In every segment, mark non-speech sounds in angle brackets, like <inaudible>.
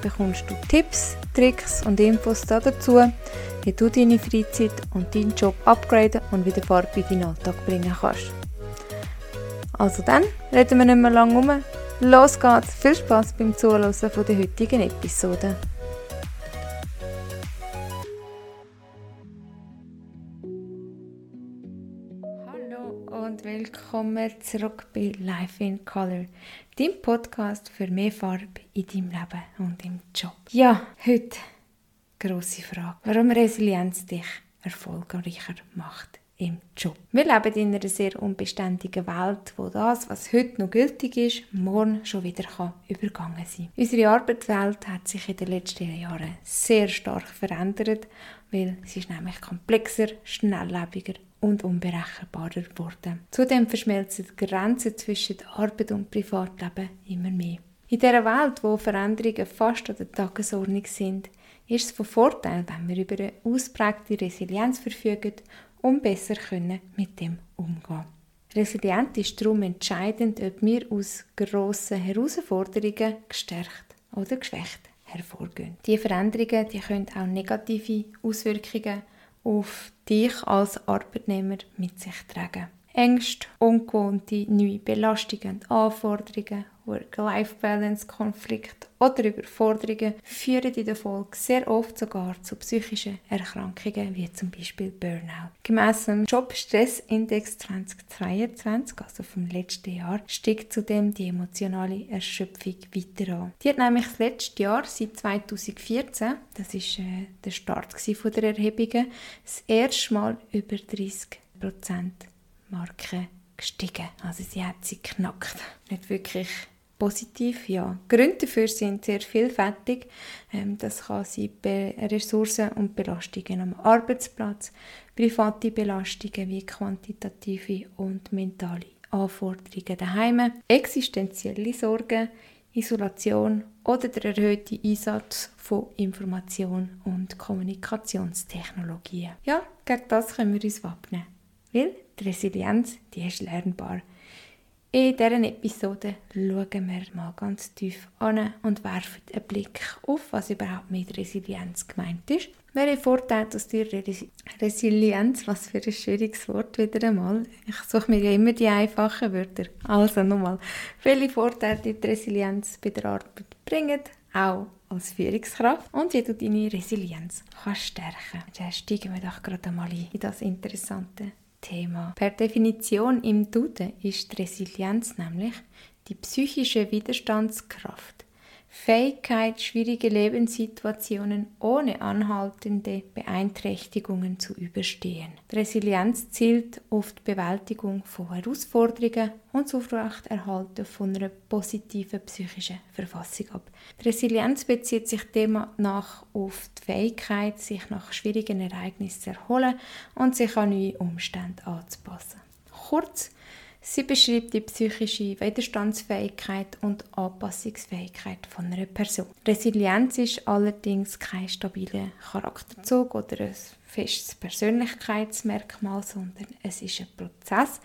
bekommst du Tipps, Tricks und Infos dazu, wie du deine Freizeit und deinen Job upgraden und wieder Farbe in deinen Alltag bringen kannst. Also dann, reden wir nicht mehr lange um. Los geht's! Viel Spaß beim Zuhören von der heutigen Episode. Willkommen zurück bei Life in Color, dem Podcast für mehr Farbe in deinem Leben und im Job. Ja, heute grosse Frage. Warum Resilienz dich erfolgreicher macht im Job. Wir leben in einer sehr unbeständigen Welt, wo das, was heute noch gültig ist, morgen schon wieder kann übergangen sein. Unsere Arbeitswelt hat sich in den letzten Jahren sehr stark verändert, weil sie ist nämlich komplexer, schnelllebiger und unberechenbarer geworden. Zudem verschmelzen die Grenzen zwischen Arbeit und Privatleben immer mehr. In dieser Welt, wo Veränderungen fast an der Tagesordnung sind, ist es von Vorteil, wenn wir über eine ausprägte Resilienz verfügen um besser können mit dem umgehen. Resilienz ist darum entscheidend, ob wir aus grossen Herausforderungen gestärkt oder geschwächt hervorgehen. Die Veränderungen die können auch negative Auswirkungen auf dich als Arbeitnehmer mit sich tragen. Ängste, ungewohnte neue Belastungen Anforderungen Work-Life-Balance-Konflikte oder Überforderungen führen in der Folge sehr oft sogar zu psychischen Erkrankungen, wie zum Beispiel Burnout. Gemäss dem Jobstressindex 2023, also vom letzten Jahr, steigt zudem die emotionale Erschöpfung weiter an. Die hat nämlich das letzte Jahr, seit 2014, das ist äh, der Start von der Erhebungen, das erste Mal über 30 Marke gestiegen. Also sie hat sie knackt. Nicht wirklich positiv, ja. Gründe dafür sind sehr vielfältig. Ähm, das kann sein Ressourcen und Belastungen am Arbeitsplatz, private Belastungen wie quantitative und mentale Anforderungen daheim, existenzielle Sorgen, Isolation oder der erhöhte Einsatz von Information- und Kommunikationstechnologien. Ja, gegen das können wir uns wappnen. Weil die Resilienz, die ist lernbar. In dieser Episode schauen wir mal ganz tief an und werfen einen Blick auf, was überhaupt mit Resilienz gemeint ist. Welche Vorteile aus der Resilienz, was für ein schwieriges Wort wieder einmal. Ich suche mir ja immer die einfachen Wörter. Also nochmal, welche Vorteile die Resilienz bei der Arbeit bringt, auch als Führungskraft und wie du deine Resilienz kannst stärken. Dann steigen wir doch gerade einmal in das interessante Thema. Per Definition im Duden ist Resilienz nämlich die psychische Widerstandskraft Fähigkeit, schwierige Lebenssituationen ohne anhaltende Beeinträchtigungen zu überstehen. Die Resilienz zielt auf die Bewältigung von Herausforderungen und das Aufrechterhalten von einer positiven psychischen Verfassung ab. Die Resilienz bezieht sich demnach auf die Fähigkeit, sich nach schwierigen Ereignissen zu erholen und sich an neue Umstände anzupassen. Kurz, Sie beschreibt die psychische Widerstandsfähigkeit und Anpassungsfähigkeit von einer Person. Resilienz ist allerdings kein stabiler Charakterzug oder ein festes Persönlichkeitsmerkmal, sondern es ist ein Prozess,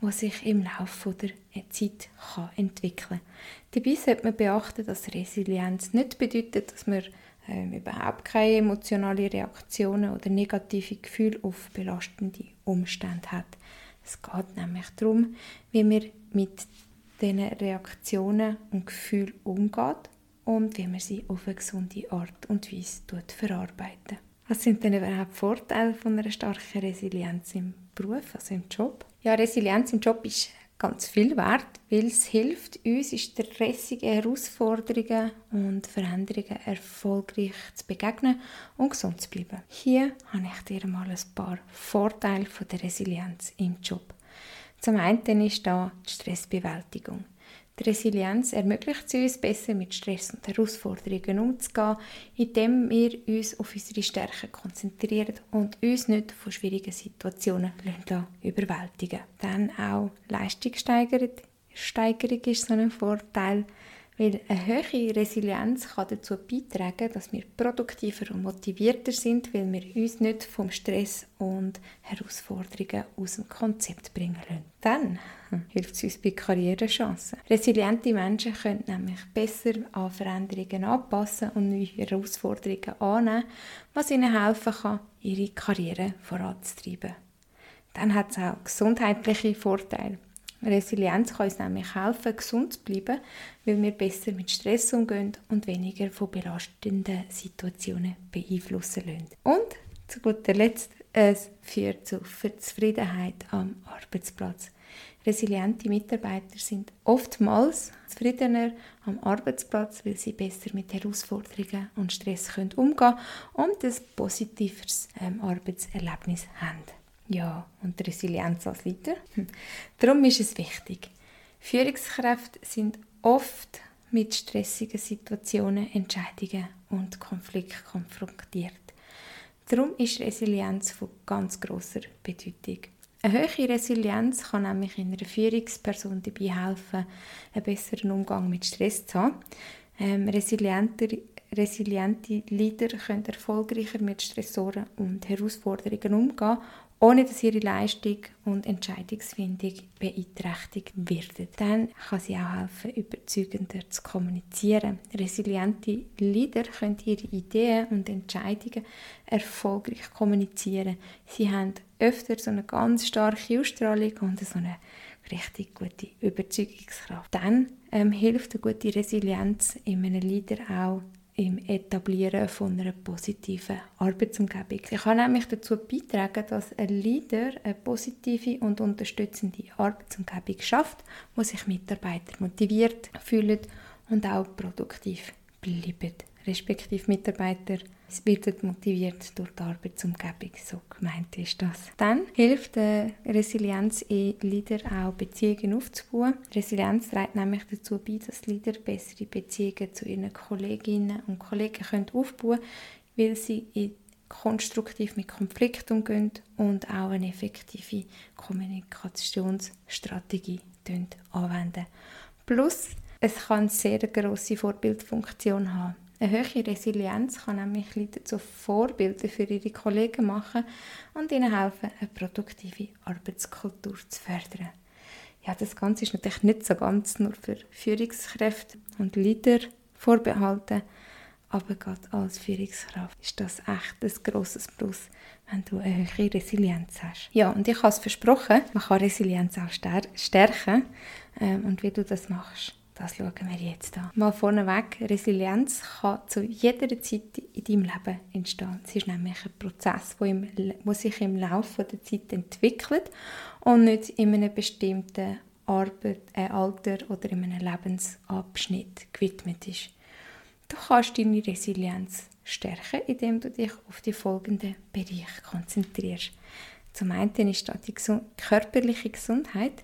der sich im Laufe der Zeit kann entwickeln kann. Dabei sollte man beachten, dass Resilienz nicht bedeutet, dass man ähm, überhaupt keine emotionalen Reaktionen oder negative Gefühle auf belastende Umstände hat. Es geht nämlich darum, wie man mit diesen Reaktionen und Gefühlen umgeht und wie man sie auf eine gesunde Art und Weise verarbeitet. Was sind denn überhaupt Vorteile von einer starken Resilienz im Beruf, also im Job? Ja, Resilienz im Job ist ganz viel wert, weil es hilft uns, stressigen Herausforderungen und Veränderungen erfolgreich zu begegnen und gesund zu bleiben. Hier habe ich dir mal ein paar Vorteile von der Resilienz im Job. Zum einen ist da die Stressbewältigung. Die Resilienz ermöglicht es uns, besser mit Stress und Herausforderungen umzugehen, indem wir uns auf unsere Stärken konzentrieren und uns nicht von schwierigen Situationen überwältigen. Dann auch Leistungssteigerung ist so ein Vorteil, weil eine hohe Resilienz kann dazu beitragen, dass wir produktiver und motivierter sind, weil wir uns nicht vom Stress und Herausforderungen aus dem Konzept bringen lassen. Dann <laughs> hilft es uns bei Karrierechancen. Resiliente Menschen können nämlich besser an Veränderungen anpassen und neue Herausforderungen annehmen, was ihnen helfen kann, ihre Karriere voranzutreiben. Dann hat es auch gesundheitliche Vorteile. Resilienz kann uns nämlich helfen, gesund zu bleiben, weil wir besser mit Stress umgehen und weniger von belastenden Situationen beeinflussen lassen. Und zu guter Letzt, es führt zu Zufriedenheit am Arbeitsplatz. Resiliente Mitarbeiter sind oftmals zufriedener am Arbeitsplatz, weil sie besser mit Herausforderungen und Stress umgehen können und ein positiveres ähm, Arbeitserlebnis haben. Ja, und Resilienz als Leader. Darum ist es wichtig. Führungskräfte sind oft mit stressigen Situationen, Entscheidungen und Konflikten konfrontiert. Darum ist Resilienz von ganz großer Bedeutung. Eine hohe Resilienz kann nämlich in einer Führungsperson dabei helfen, einen besseren Umgang mit Stress zu haben. Ähm, resiliente Leader können erfolgreicher mit Stressoren und Herausforderungen umgehen ohne dass ihre Leistung und Entscheidungsfindung beeinträchtigt wird. Dann kann sie auch helfen, überzeugender zu kommunizieren. Resiliente Leader können ihre Ideen und Entscheidungen erfolgreich kommunizieren. Sie haben öfter so eine ganz starke Ausstrahlung und so eine richtig gute Überzeugungskraft. Dann ähm, hilft eine gute Resilienz in einem Leader auch im Etablieren von einer positiven Arbeitsumgebung. Sie kann nämlich dazu beitragen, dass ein Leader eine positive und unterstützende Arbeitsumgebung schafft, wo sich Mitarbeiter motiviert fühlen und auch produktiv bleiben respektive Mitarbeiter wird motiviert durch die Arbeitsumgebung, so gemeint ist das. Dann hilft äh, Resilienz in Leader auch Beziehungen aufzubauen. Resilienz trägt nämlich dazu bei, dass Leader bessere Beziehungen zu ihren Kolleginnen und Kollegen können aufbauen können, weil sie konstruktiv mit Konflikten umgehen und auch eine effektive Kommunikationsstrategie anwenden. Plus, es kann eine sehr grosse Vorbildfunktion haben. Eine hohe Resilienz kann nämlich Leute zu Vorbildern für ihre Kollegen machen und ihnen helfen, eine produktive Arbeitskultur zu fördern. Ja, das Ganze ist natürlich nicht so ganz nur für Führungskräfte und Leader vorbehalten, aber gerade als Führungskraft ist das echt ein grosses Plus, wenn du eine hohe Resilienz hast. Ja, und ich habe es versprochen, man kann Resilienz auch stärken. Ähm, und wie du das machst, das schauen wir jetzt an. Mal vorneweg, Resilienz kann zu jeder Zeit in deinem Leben entstehen. Es ist nämlich ein Prozess, der sich im Laufe der Zeit entwickelt und nicht in einem bestimmten Arbeit, äh, Alter oder in einem Lebensabschnitt gewidmet ist. Du kannst deine Resilienz stärken, indem du dich auf die folgenden Bereiche konzentrierst. Zum einen ist das die körperliche Gesundheit.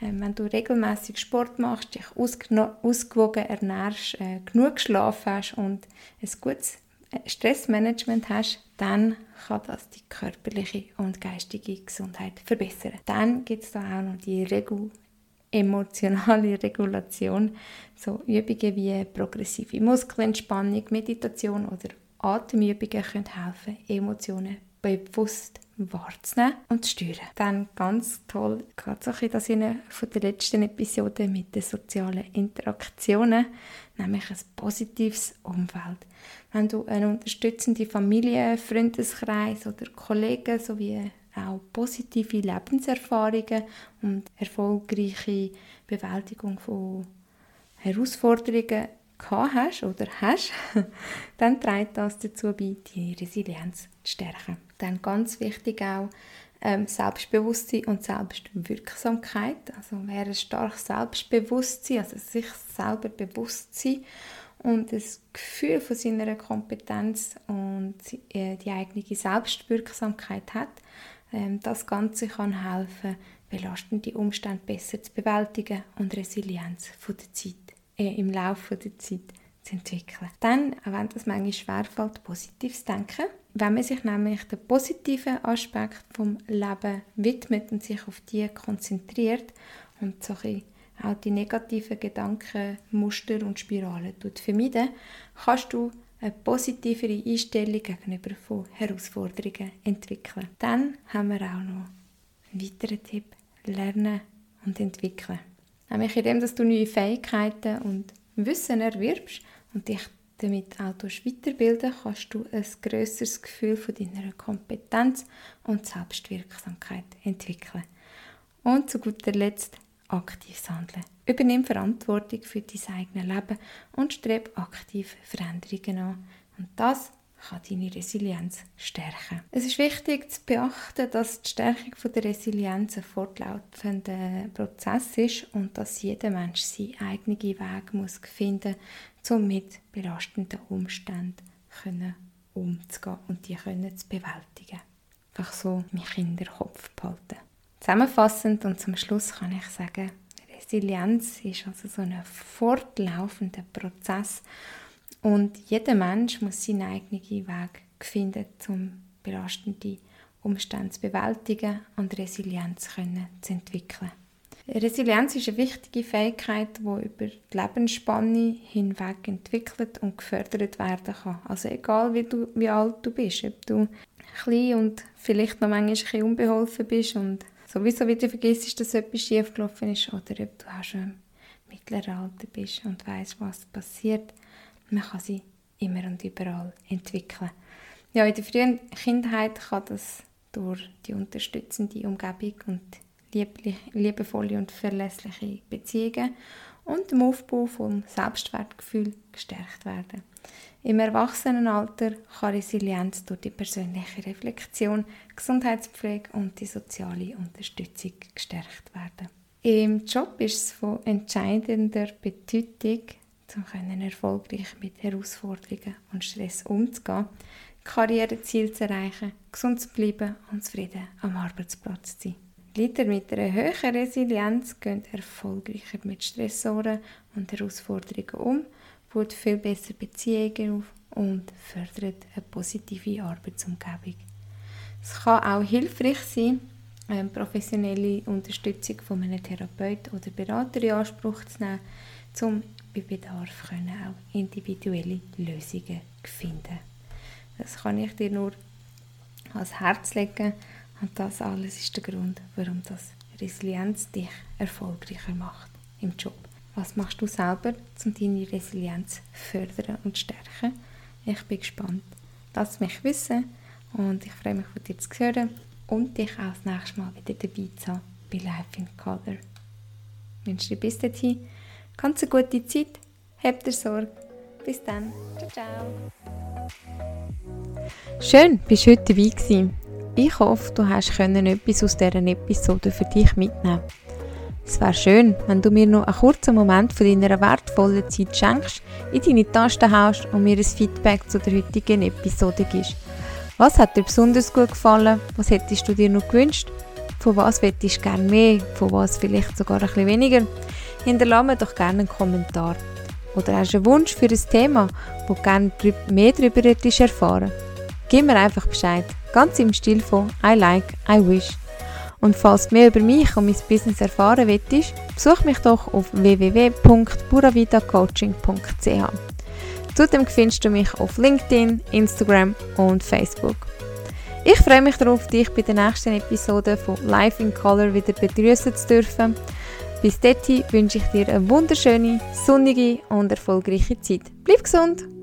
Ähm, wenn du regelmäßig Sport machst, dich ausgewogen ernährst, äh, genug geschlafen hast und ein gutes äh, Stressmanagement hast, dann kann das die körperliche und geistige Gesundheit verbessern. Dann gibt es da auch noch die Regu emotionale <laughs> Regulation, so Übungen wie progressive Muskelentspannung, Meditation oder Atemübungen können helfen, Emotionen bewusst wahrzunehmen und zu steuern. Dann ganz toll, gerade so ein in von der letzten Episode mit den sozialen Interaktionen, nämlich ein positives Umfeld. Wenn du eine unterstützende Familie, Freundeskreis oder Kollegen sowie auch positive Lebenserfahrungen und erfolgreiche Bewältigung von Herausforderungen hast oder hast, <laughs> dann trägt das dazu bei, die Resilienz zu stärken. Dann ganz wichtig auch ähm, Selbstbewusstsein und Selbstwirksamkeit. Also wer ein starkes Selbstbewusstsein, also sich selber bewusst sein und das Gefühl von seiner Kompetenz und äh, die eigene Selbstwirksamkeit hat, ähm, das Ganze kann helfen, belastende Umstände besser zu bewältigen und Resilienz von der Zeit, im Laufe der Zeit zu entwickeln. Dann, auch wenn das manchmal schwerfällt, positiv zu denken, wenn man sich nämlich den positiven Aspekt vom Leben widmet und sich auf die konzentriert und so auch die negativen Gedanken, Muster und Spiralen vermeiden, kannst du eine positivere Einstellung gegenüber von Herausforderungen entwickeln. Dann haben wir auch noch einen weiteren Tipp, lernen und entwickeln. Nämlich indem dass du neue Fähigkeiten und Wissen erwirbst und dich damit auch weiterbilden kannst du ein grösseres Gefühl von deiner Kompetenz und Selbstwirksamkeit entwickeln. Und zu guter Letzt aktives Handeln. Übernimm Verantwortung für dein eigenes Leben und strebe aktiv Veränderungen an. Und das kann deine Resilienz stärken. Es ist wichtig zu beachten, dass die Stärkung der Resilienz ein fortlaufender Prozess ist und dass jeder Mensch seinen eigenen Weg muss finden muss, um mit belastenden Umständen umzugehen und die zu bewältigen. Einfach so im Kinderkopf behalten. Zusammenfassend und zum Schluss kann ich sagen, Resilienz ist also so ein fortlaufender Prozess und jeder Mensch muss seinen eigenen Weg finden, um belastende Umstände zu bewältigen und Resilienz können zu entwickeln. Resilienz ist eine wichtige Fähigkeit, die über die Lebensspanne hinweg entwickelt und gefördert werden kann. Also egal wie, du, wie alt du bist, ob du klein und vielleicht noch manchmal ein bisschen unbeholfen bist und sowieso wieder vergisst, dass etwas schiefgelaufen ist oder ob du auch schon im mittleren Alter bist und weißt, was passiert man kann sie immer und überall entwickeln. Ja, in der frühen Kindheit kann das durch die unterstützende Umgebung und liebevolle und verlässliche Beziehungen und dem Aufbau vom Selbstwertgefühl gestärkt werden. Im Erwachsenenalter kann Resilienz durch die persönliche Reflexion, Gesundheitspflege und die soziale Unterstützung gestärkt werden. Im Job ist es von entscheidender Bedeutung, um erfolgreich mit Herausforderungen und Stress umzugehen, Karriereziele zu erreichen, gesund zu bleiben und zufrieden am Arbeitsplatz zu sein. Leiter mit einer höheren Resilienz gehen erfolgreicher mit Stressoren und Herausforderungen um, baut viel besser Beziehungen auf und fördert eine positive Arbeitsumgebung. Es kann auch hilfreich sein, eine professionelle Unterstützung von einem Therapeut oder Berater in Anspruch zu nehmen, um bei Bedarf können auch individuelle Lösungen finden. Das kann ich dir nur ans Herz legen und das alles ist der Grund, warum das Resilienz dich erfolgreicher macht im Job. Was machst du selber, um deine Resilienz zu fördern und zu stärken? Ich bin gespannt. Lass mich wissen und ich freue mich von dir zu hören und dich auch das nächste Mal wieder dabei zu haben bei Life in Color. Ich wünsche dir bis dahin Ganz eine gute Zeit. Habt ihr Sorge. Bis dann. Ciao, ciao. Schön, bist du heute dabei gewesen. Ich hoffe, du hast können etwas aus dieser Episode für dich mitnehmen. Es wäre schön, wenn du mir noch einen kurzen Moment von deiner wertvollen Zeit schenkst, in deine Tasten haust und mir ein Feedback zu der heutigen Episode gibst. Was hat dir besonders gut gefallen? Was hättest du dir noch gewünscht? Von was hättest du gerne mehr? Von was vielleicht sogar ein bisschen weniger? Hinterlasse mir doch gerne einen Kommentar. Oder hast du einen Wunsch für ein Thema, wo du gerne mehr darüber erfahren Gib mir einfach Bescheid, ganz im Stil von I like, I wish. Und falls du mehr über mich und mein Business erfahren willst, besuch mich doch auf www.buravitacoaching.ch. Zudem findest du mich auf LinkedIn, Instagram und Facebook. Ich freue mich darauf, dich bei der nächsten Episode von Life in Color wieder begrüßen zu dürfen. Bis dahin wünsche ich dir eine wunderschöne, sonnige und erfolgreiche Zeit. Bleib gesund!